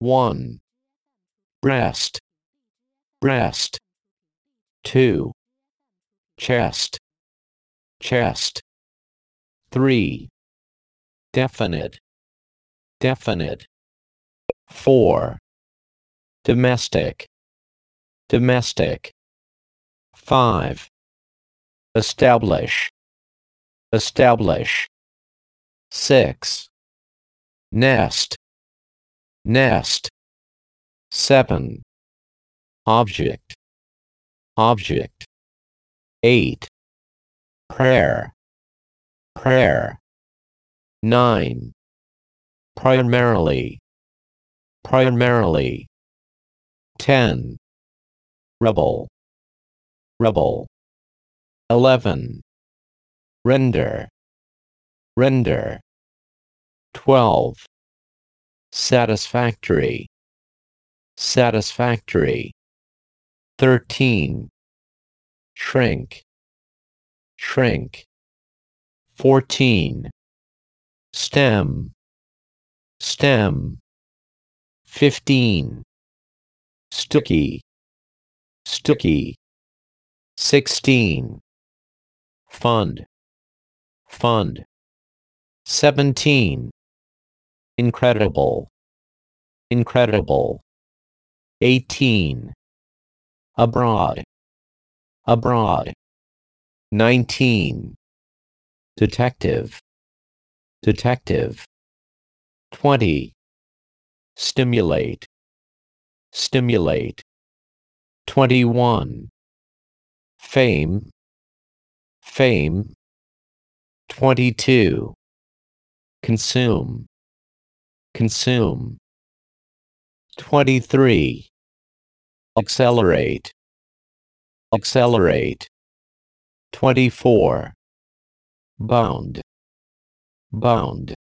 1. Breast, breast. 2. Chest, chest. 3. Definite, definite. 4. Domestic, domestic. 5. Establish, establish. 6. Nest, nest. 7. Object, object. 8. Prayer, prayer. 9. Primarily, primarily. 10. Rebel, rebel. 11. Render, render. 12. Satisfactory, satisfactory. 13. Shrink, shrink. 14. Stem, stem. 15. Sticky, sticky. 16. Fund, fund. 17. Incredible, incredible. 18. Abroad, abroad. 19. Detective, detective. 20. Stimulate, stimulate. 21. Fame, fame. 22. Consume, consume. 23. Accelerate, accelerate. 24. Bound, bound.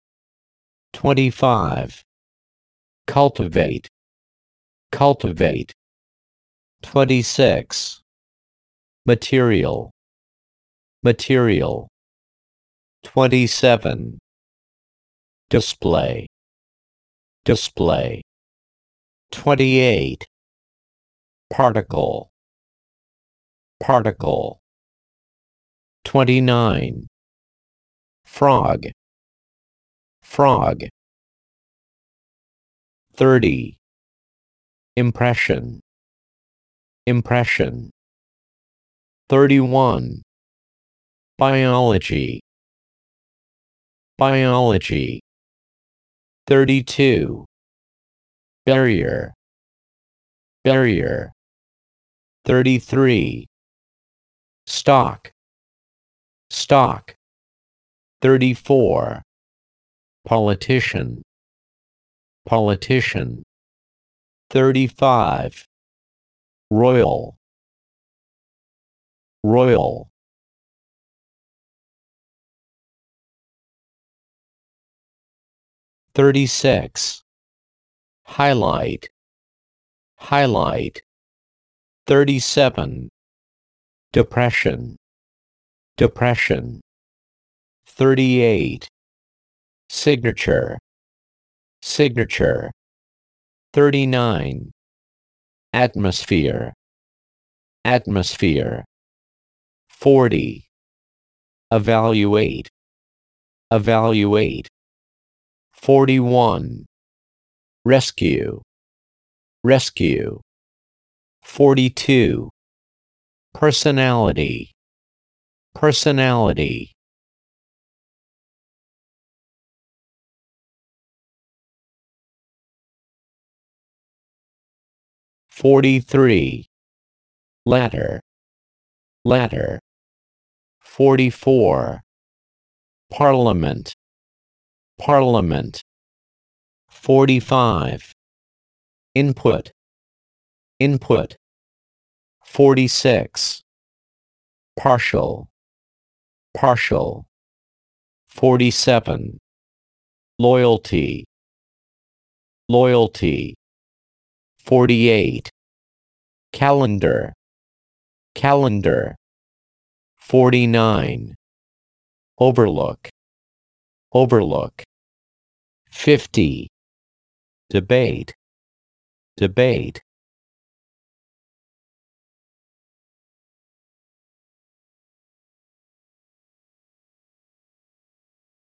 25. Cultivate, cultivate. 26. Material, material. 27. Display, display. 28. Particle, particle. 29. Frog, frog. 30. Impression, impression. 31. Biology, biology. 32. Barrier, barrier. 33. Stock, stock. 34. Politician, politician. 35. Royal, royal. 36. Highlight, highlight. 37. Depression, depression. 38. Signature, signature. 39. Atmosphere, atmosphere. 40. Evaluate, evaluate. 41. Rescue, rescue. 42. Personality, personality. Forty-three. Ladder, ladder. Forty-four. Parliament, parliament. Forty-five. Input, input. Forty-six. Partial, partial. Forty-seven. Loyalty, loyalty. 48. Calendar, calendar. 49. Overlook, overlook. 50 debate. Debate.